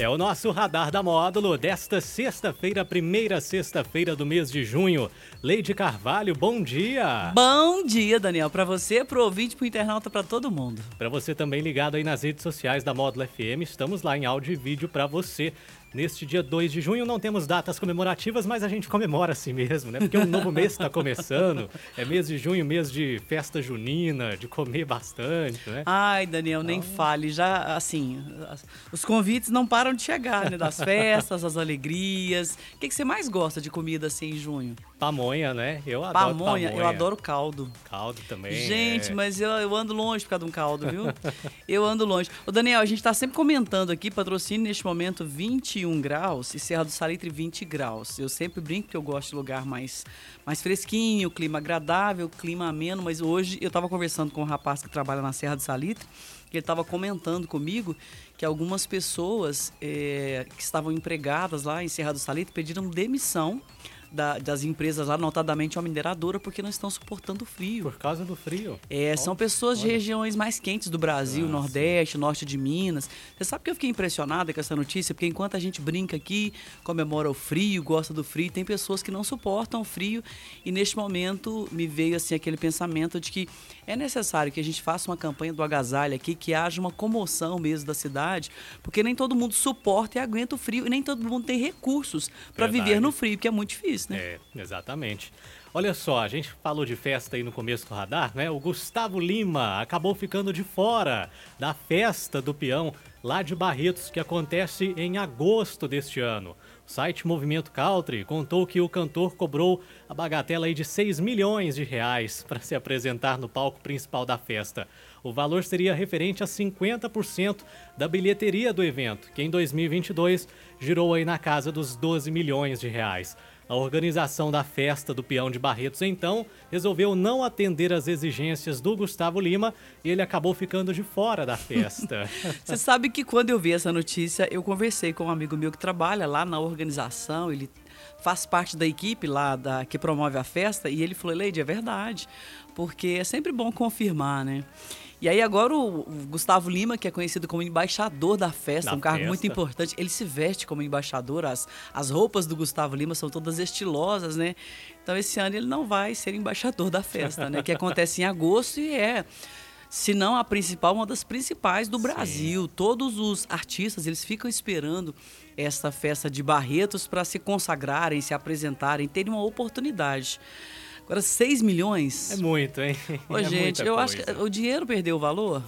É o nosso radar da módulo desta sexta-feira, primeira sexta-feira do mês de junho. Leide Carvalho, bom dia. Bom dia, Daniel, para você, pro ouvinte, pro internauta, para todo mundo. Para você também ligado aí nas redes sociais da Módulo FM, estamos lá em áudio e vídeo para você. Neste dia 2 de junho não temos datas comemorativas, mas a gente comemora assim mesmo, né? Porque um novo mês está começando. É mês de junho, mês de festa junina, de comer bastante, né? Ai, Daniel, nem então... fale. Já, assim, os convites não param de chegar, né? Das festas, as alegrias. O que, que você mais gosta de comida assim em junho? Pamonha, né? Eu adoro pamonha. pamonha. Eu adoro caldo. Caldo também. Gente, é... mas eu, eu ando longe por causa de um caldo, viu? eu ando longe. Ô, Daniel, a gente tá sempre comentando aqui, patrocínio neste momento 21 graus e Serra do Salitre 20 graus. Eu sempre brinco que eu gosto de lugar mais, mais fresquinho, clima agradável, clima ameno, mas hoje eu tava conversando com um rapaz que trabalha na Serra do Salitre ele estava comentando comigo que algumas pessoas é, que estavam empregadas lá em Serra do Salitre pediram demissão da, das empresas lá, notadamente a mineradora, porque não estão suportando o frio. Por causa do frio? É, são pessoas de regiões mais quentes do Brasil, ah, Nordeste, sim. Norte de Minas. Você sabe que eu fiquei impressionada com essa notícia, porque enquanto a gente brinca aqui, comemora o frio, gosta do frio, tem pessoas que não suportam o frio e neste momento me veio assim aquele pensamento de que é necessário que a gente faça uma campanha do agasalho aqui, que haja uma comoção mesmo da cidade, porque nem todo mundo suporta e aguenta o frio e nem todo mundo tem recursos para viver no frio, que é muito difícil né? É, exatamente. Olha só, a gente falou de festa aí no começo do radar, né? O Gustavo Lima acabou ficando de fora da festa do peão lá de Barretos, que acontece em agosto deste ano. O site Movimento Country contou que o cantor cobrou a bagatela aí de 6 milhões de reais para se apresentar no palco principal da festa. O valor seria referente a 50% da bilheteria do evento, que em 2022 girou aí na casa dos 12 milhões de reais. A organização da festa do peão de Barretos, então, resolveu não atender às exigências do Gustavo Lima e ele acabou ficando de fora da festa. Você sabe que quando eu vi essa notícia, eu conversei com um amigo meu que trabalha lá na organização, ele faz parte da equipe lá da, que promove a festa, e ele falou, Leide, é verdade, porque é sempre bom confirmar, né? E aí agora o, Gustavo Lima, que é conhecido como embaixador da festa, da um cargo festa. muito importante, ele se veste como embaixador, as, as roupas do Gustavo Lima são todas estilosas, né? Então esse ano ele não vai ser embaixador da festa, né? Que acontece em agosto e é se não a principal, uma das principais do Brasil. Sim. Todos os artistas, eles ficam esperando essa festa de Barretos para se consagrarem, se apresentarem, terem uma oportunidade. Agora, 6 milhões? É muito, hein? Ô, é gente, eu coisa. acho que o dinheiro perdeu o valor.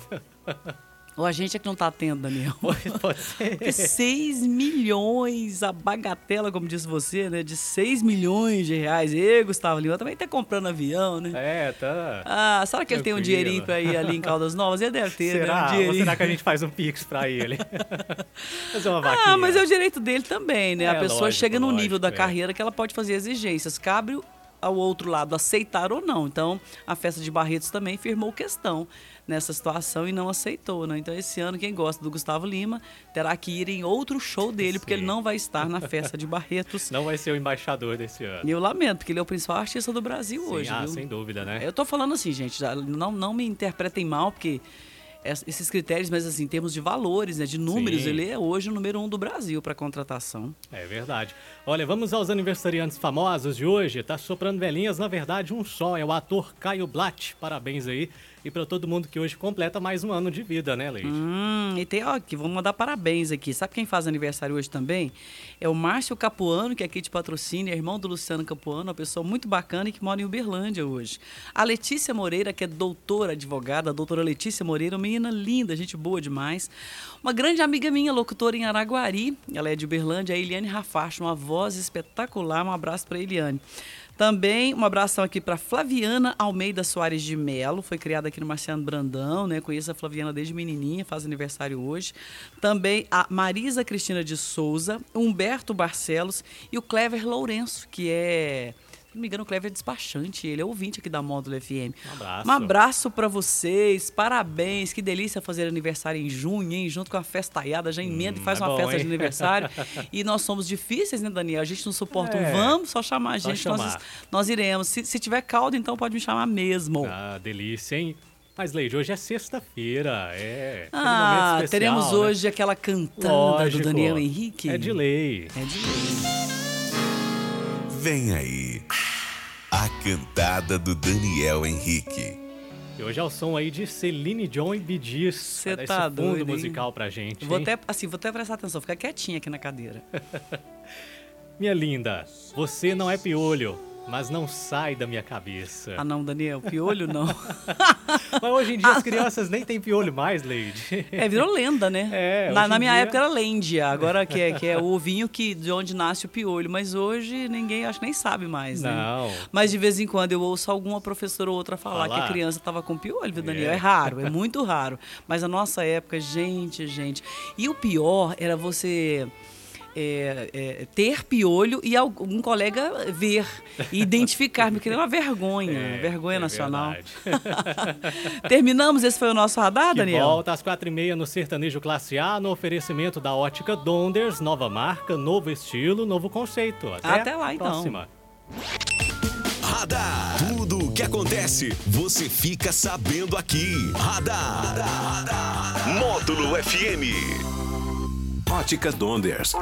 Ou a gente é que não tá tendo, Daniel. Pode ser. Porque 6 milhões, a bagatela, como disse você, né? De 6 milhões de reais. E Gustavo Lima também tá comprando avião, né? É, tá. Ah, será que ele tem um dinheirinho pra ir ali em Caldas Novas? Ele deve ter, será? né? Um Ou será que a gente faz um pix pra ele? fazer uma vaquinha. Ah, mas é o direito dele também, né? É, a pessoa lógico, chega no lógico, nível da é. carreira que ela pode fazer exigências. Cabe ao outro lado aceitar ou não. Então, a festa de Barretos também firmou questão nessa situação e não aceitou, né? Então, esse ano, quem gosta do Gustavo Lima terá que ir em outro show dele, Sim. porque ele não vai estar na festa de Barretos. Não vai ser o embaixador desse ano. E eu lamento, porque ele é o principal artista do Brasil Sim, hoje. Ah, viu? sem dúvida, né? Eu tô falando assim, gente, não, não me interpretem mal, porque esses critérios, mas assim, em termos de valores, né, de números, Sim. ele é hoje o número um do Brasil para contratação. É verdade. Olha, vamos aos aniversariantes famosos de hoje. Tá soprando velhinhas, na verdade, um só. É o ator Caio Blatt. Parabéns aí e para todo mundo que hoje completa mais um ano de vida, né, Leite? Hum, e tem, ó, que vamos mandar parabéns aqui. Sabe quem faz aniversário hoje também? É o Márcio Capuano, que é aqui de patrocínio, é irmão do Luciano Capuano, uma pessoa muito bacana e que mora em Uberlândia hoje. A Letícia Moreira, que é doutora advogada, a doutora Letícia Moreira, uma menina linda, gente boa demais. Uma grande amiga minha, locutora em Araguari, ela é de Uberlândia, a Eliane Rafacho, uma voz espetacular. Um abraço para Eliane. Também um abração aqui para Flaviana Almeida Soares de Melo, foi criada aqui no Marciano Brandão, né? Conheço a Flaviana desde menininha, faz aniversário hoje. Também a Marisa Cristina de Souza, Humberto Barcelos e o Clever Lourenço, que é não me engano, o Clever é despachante, ele é ouvinte aqui da Módulo FM. Um abraço. Um abraço pra vocês, parabéns, que delícia fazer aniversário em junho, hein? Junto com a festaiada, já emenda e faz é uma bom, festa de hein? aniversário. e nós somos difíceis, né, Daniel? A gente não suporta É. um vamos, só chamar a gente, nós, chamar. nós iremos. Se, se tiver caldo, então pode me chamar mesmo. Ah, delícia, hein? Mas, Leide, hoje é sexta-feira, é. Ah, especial, teremos né? hoje aquela cantada Lógico. do Daniel Henrique. É de lei. É de lei. Vem aí. A cantada do Daniel Henrique. E hoje é o som aí de Celine John e Bee Cê Vai dar tá esse fundo doido, hein? musical pra gente, Vou hein? até, assim, vou até prestar atenção, ficar quietinha aqui na cadeira. Minha linda, você não é piolho, mas não sai da minha cabeça. Ah, não, Daniel, piolho não. Mas hoje em dia as crianças nem têm piolho mais, Leide. É, virou lenda, né? É, na, na minha dia- época era lêndia, agora que é, que é o ovinho que, de onde nasce o piolho. Mas hoje ninguém, acho que nem sabe mais, né? Não. Mas de vez em quando eu ouço alguma professora ou outra falar, que a criança tava com piolho, viu, Daniel? É. É. raro, é muito raro. Mas na nossa época, gente, gente. E o pior era você. É, é, ter piolho e algum colega ver e identificar, porque é uma vergonha, É, vergonha é nacional. Terminamos, esse foi o nosso radar, Que Daniel? volta às quatro e meia no Sertanejo Classe A, no oferecimento da Ótica Donders, nova marca, novo estilo, novo conceito. Até, Até lá, então. próxima. Radar. Tudo o que acontece, você fica sabendo aqui. Radar. Módulo FM. Óticas Donders.